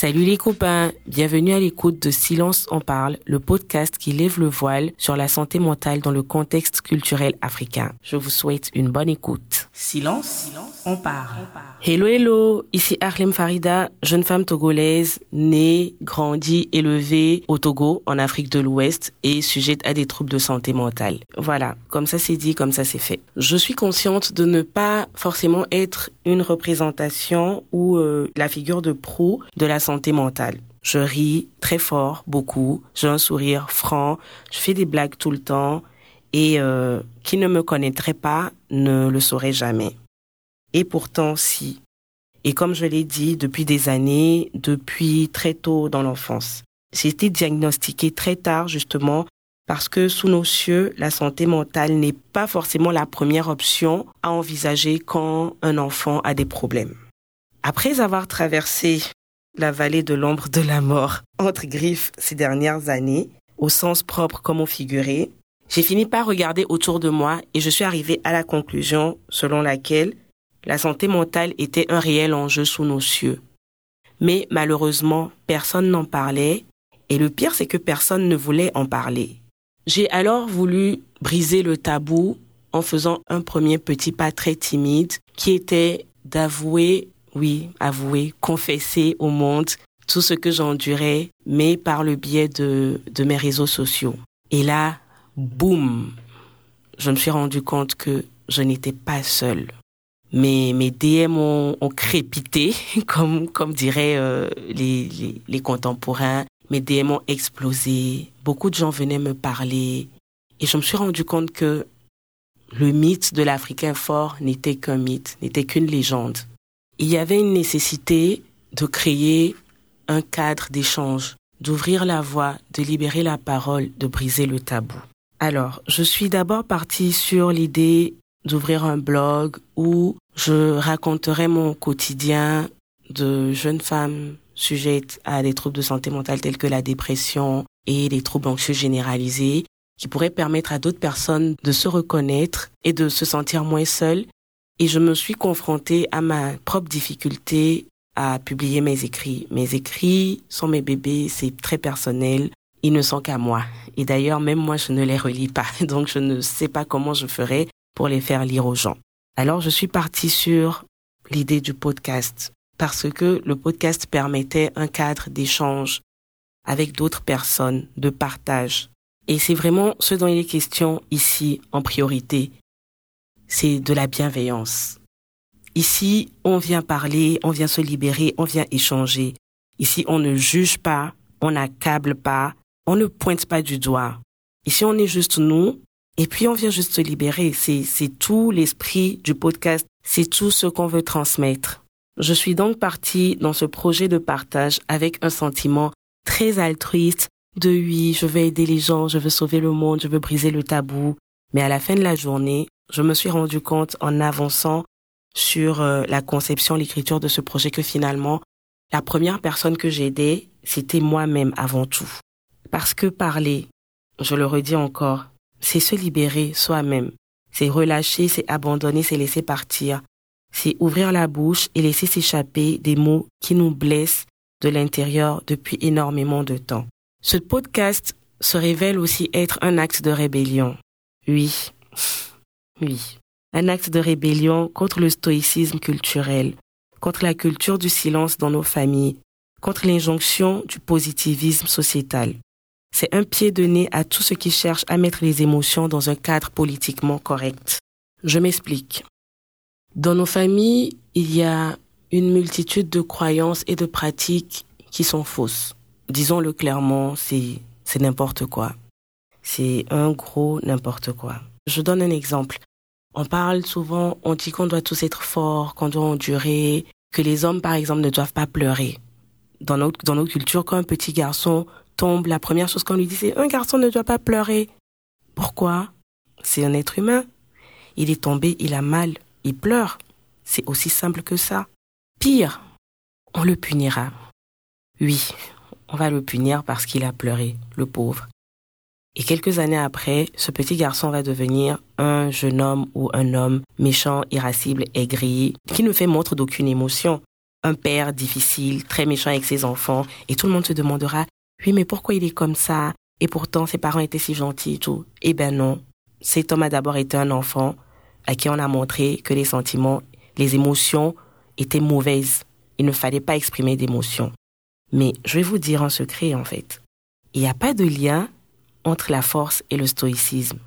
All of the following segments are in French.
Salut les copains, bienvenue à l'écoute de Silence on parle, le podcast qui lève le voile sur la santé mentale dans le contexte culturel africain. Je vous souhaite une bonne écoute. Silence, on parle. Hello hello, ici Arlem Farida, jeune femme togolaise, née, grandie, élevée au Togo, en Afrique de l'Ouest et sujette à des troubles de santé mentale. Voilà, comme ça c'est dit, comme ça c'est fait. Je suis consciente de ne pas forcément être une représentation ou euh, la figure de proue de la santé mentale. Je ris très fort, beaucoup, j'ai un sourire franc, je fais des blagues tout le temps et euh, qui ne me connaîtrait pas ne le saurait jamais. Et pourtant, si. Et comme je l'ai dit, depuis des années, depuis très tôt dans l'enfance. J'ai été diagnostiquée très tard, justement, parce que sous nos cieux, la santé mentale n'est pas forcément la première option à envisager quand un enfant a des problèmes. Après avoir traversé la vallée de l'ombre de la mort entre griffes ces dernières années, au sens propre comme au figuré, j'ai fini par regarder autour de moi et je suis arrivée à la conclusion selon laquelle la santé mentale était un réel enjeu sous nos cieux. Mais malheureusement, personne n'en parlait, et le pire c'est que personne ne voulait en parler. J'ai alors voulu briser le tabou en faisant un premier petit pas très timide qui était d'avouer, oui, avouer, confesser au monde tout ce que j'endurais, mais par le biais de, de mes réseaux sociaux. Et là, boum, je me suis rendu compte que je n'étais pas seule mes, mes DM ont, crépité, comme, comme diraient euh, les, les, contemporains. Mes DM ont explosé. Beaucoup de gens venaient me parler. Et je me suis rendu compte que le mythe de l'Africain fort n'était qu'un mythe, n'était qu'une légende. Il y avait une nécessité de créer un cadre d'échange, d'ouvrir la voie, de libérer la parole, de briser le tabou. Alors, je suis d'abord partie sur l'idée d'ouvrir un blog où je raconterai mon quotidien de jeune femme sujette à des troubles de santé mentale tels que la dépression et les troubles anxieux généralisés qui pourraient permettre à d'autres personnes de se reconnaître et de se sentir moins seules. Et je me suis confrontée à ma propre difficulté à publier mes écrits. Mes écrits sont mes bébés, c'est très personnel. Ils ne sont qu'à moi. Et d'ailleurs, même moi, je ne les relis pas. Donc, je ne sais pas comment je ferai pour les faire lire aux gens. Alors je suis partie sur l'idée du podcast parce que le podcast permettait un cadre d'échange avec d'autres personnes, de partage. Et c'est vraiment ce dont il est question ici en priorité. C'est de la bienveillance. Ici, on vient parler, on vient se libérer, on vient échanger. Ici, on ne juge pas, on n'accable pas, on ne pointe pas du doigt. Ici, on est juste nous, et puis on vient juste se libérer. C'est, tout l'esprit du podcast. C'est tout ce qu'on veut transmettre. Je suis donc partie dans ce projet de partage avec un sentiment très altruiste de oui, je veux aider les gens, je veux sauver le monde, je veux briser le tabou. Mais à la fin de la journée, je me suis rendu compte en avançant sur euh, la conception, l'écriture de ce projet que finalement, la première personne que j'ai aidée, c'était moi-même avant tout. Parce que parler, je le redis encore, c'est se libérer soi-même. C'est relâcher, c'est abandonner, c'est laisser partir. C'est ouvrir la bouche et laisser s'échapper des mots qui nous blessent de l'intérieur depuis énormément de temps. Ce podcast se révèle aussi être un acte de rébellion. Oui, oui. Un acte de rébellion contre le stoïcisme culturel, contre la culture du silence dans nos familles, contre l'injonction du positivisme sociétal. C'est un pied de nez à tout ce qui cherche à mettre les émotions dans un cadre politiquement correct. Je m'explique. Dans nos familles, il y a une multitude de croyances et de pratiques qui sont fausses. Disons-le clairement, c'est, c'est n'importe quoi. C'est un gros n'importe quoi. Je donne un exemple. On parle souvent, on dit qu'on doit tous être forts, qu'on doit endurer, que les hommes, par exemple, ne doivent pas pleurer. Dans notre, dans notre culture, quand un petit garçon tombe, la première chose qu'on lui dit, c'est un garçon ne doit pas pleurer. Pourquoi? C'est un être humain. Il est tombé, il a mal, il pleure. C'est aussi simple que ça. Pire, on le punira. Oui, on va le punir parce qu'il a pleuré, le pauvre. Et quelques années après, ce petit garçon va devenir un jeune homme ou un homme méchant, irascible, aigri, qui ne fait montre d'aucune émotion. un père difficile, très méchant avec ses enfants, et tout le monde se demandera, oui, mais pourquoi il est comme ça? Et pourtant, ses parents étaient si gentils et tout. Eh ben non. Cet homme a d'abord été un enfant à qui on a montré que les sentiments, les émotions étaient mauvaises. Il ne fallait pas exprimer d'émotions. Mais je vais vous dire un secret, en fait. Il n'y a pas de lien entre la force et le stoïcisme.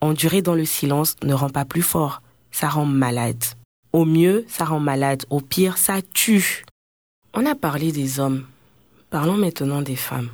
Endurer dans le silence ne rend pas plus fort, ça rend malade. Au mieux, ça rend malade. Au pire, ça tue. On a parlé des hommes. Parlons maintenant des femmes.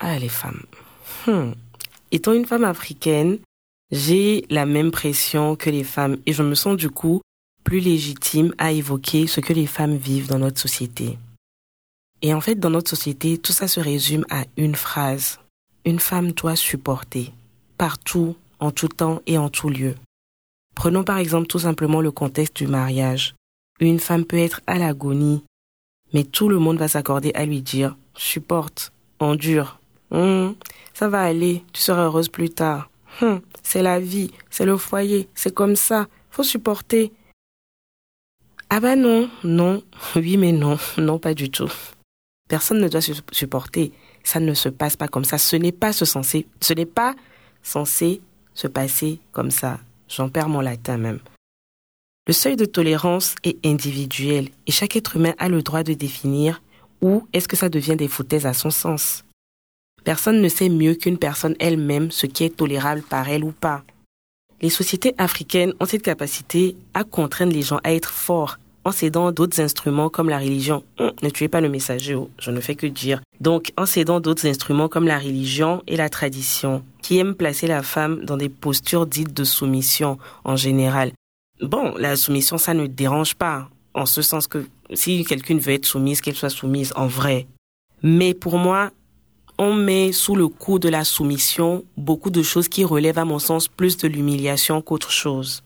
Ah, les femmes. Hmm. Étant une femme africaine, j'ai la même pression que les femmes et je me sens du coup plus légitime à évoquer ce que les femmes vivent dans notre société. Et en fait, dans notre société, tout ça se résume à une phrase. Une femme doit supporter, partout, en tout temps et en tout lieu. Prenons par exemple tout simplement le contexte du mariage. Une femme peut être à l'agonie, mais tout le monde va s'accorder à lui dire supporte, endure. Hum, ça va aller, tu seras heureuse plus tard. Hum, c'est la vie, c'est le foyer, c'est comme ça, faut supporter. Ah bah non, non, oui mais non, non pas du tout. Personne ne doit se supporter. Ça ne se passe pas comme ça. Ce n'est pas ce censé, ce n'est pas censé se passer comme ça. J'en perds mon latin même. Le seuil de tolérance est individuel et chaque être humain a le droit de définir où est-ce que ça devient des foutaises à son sens. Personne ne sait mieux qu'une personne elle-même ce qui est tolérable par elle ou pas. Les sociétés africaines ont cette capacité à contraindre les gens à être forts en cédant d'autres instruments comme la religion. Hum, ne tuez pas le messager, oh, je ne fais que dire. Donc, en cédant d'autres instruments comme la religion et la tradition, qui aiment placer la femme dans des postures dites de soumission en général. Bon, la soumission, ça ne dérange pas, en ce sens que si quelqu'une veut être soumise, qu'elle soit soumise en vrai. Mais pour moi, on met sous le coup de la soumission beaucoup de choses qui relèvent à mon sens plus de l'humiliation qu'autre chose.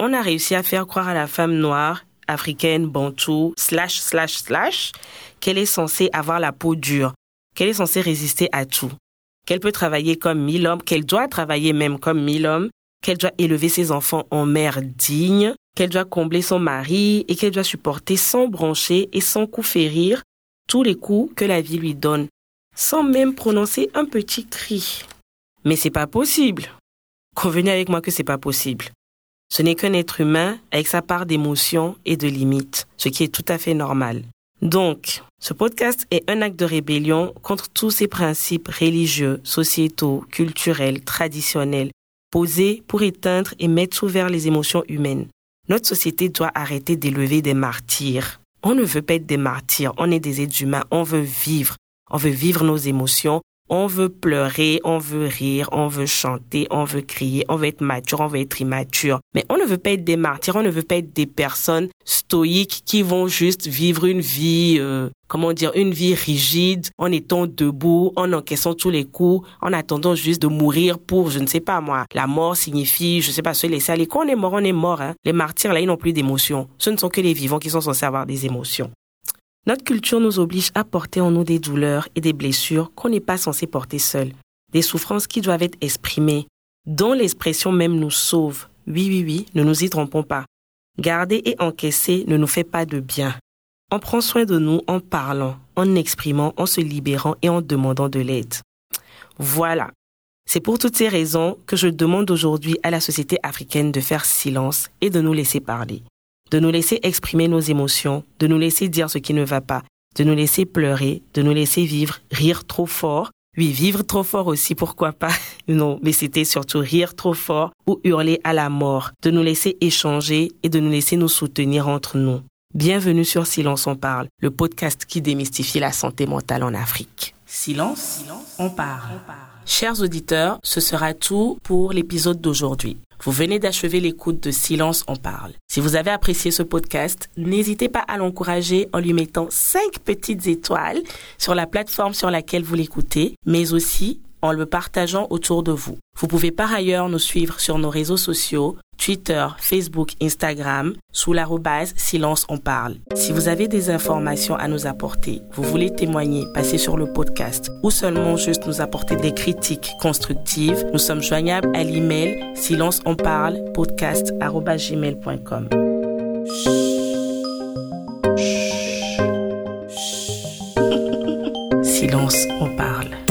On a réussi à faire croire à la femme noire africaine, bantou, slash, slash, slash, qu'elle est censée avoir la peau dure, qu'elle est censée résister à tout, qu'elle peut travailler comme mille hommes, qu'elle doit travailler même comme mille hommes, qu'elle doit élever ses enfants en mère digne, qu'elle doit combler son mari et qu'elle doit supporter sans broncher et sans coup férir tous les coups que la vie lui donne, sans même prononcer un petit cri. Mais c'est pas possible. Convenez avec moi que c'est pas possible. Ce n'est qu'un être humain avec sa part d'émotions et de limites, ce qui est tout à fait normal. Donc, ce podcast est un acte de rébellion contre tous ces principes religieux, sociétaux, culturels, traditionnels, posés pour éteindre et mettre sous verre les émotions humaines. Notre société doit arrêter d'élever des martyrs. On ne veut pas être des martyrs, on est des êtres humains, on veut vivre. On veut vivre nos émotions, on veut pleurer, on veut rire, on veut chanter, on veut crier, on veut être mature, on veut être immature. Mais on ne veut pas être des martyrs, on ne veut pas être des personnes stoïques qui vont juste vivre une vie, euh, comment dire, une vie rigide en étant debout, en encaissant tous les coups, en attendant juste de mourir pour, je ne sais pas moi. La mort signifie, je ne sais pas, se laisser aller. Quand on est mort, on est mort. Hein. Les martyrs, là, ils n'ont plus d'émotions. Ce ne sont que les vivants qui sont censés avoir des émotions. Notre culture nous oblige à porter en nous des douleurs et des blessures qu'on n'est pas censé porter seul, des souffrances qui doivent être exprimées, dont l'expression même nous sauve. Oui, oui, oui, ne nous y trompons pas. Garder et encaisser ne nous fait pas de bien. On prend soin de nous en parlant, en exprimant, en se libérant et en demandant de l'aide. Voilà. C'est pour toutes ces raisons que je demande aujourd'hui à la société africaine de faire silence et de nous laisser parler de nous laisser exprimer nos émotions, de nous laisser dire ce qui ne va pas, de nous laisser pleurer, de nous laisser vivre, rire trop fort. Oui, vivre trop fort aussi, pourquoi pas? Non, mais c'était surtout rire trop fort ou hurler à la mort, de nous laisser échanger et de nous laisser nous soutenir entre nous. Bienvenue sur Silence on parle, le podcast qui démystifie la santé mentale en Afrique. Silence, on parle. Chers auditeurs, ce sera tout pour l'épisode d'aujourd'hui. Vous venez d'achever l'écoute de Silence on parle. Si vous avez apprécié ce podcast, n'hésitez pas à l'encourager en lui mettant cinq petites étoiles sur la plateforme sur laquelle vous l'écoutez, mais aussi en le partageant autour de vous. Vous pouvez par ailleurs nous suivre sur nos réseaux sociaux, Twitter, Facebook, Instagram sous l'arrobase Silence on parle. Si vous avez des informations à nous apporter, vous voulez témoigner, passer sur le podcast ou seulement juste nous apporter des critiques constructives, nous sommes joignables à l'email silence on parle podcast podcast@gmail.com. Silence on parle.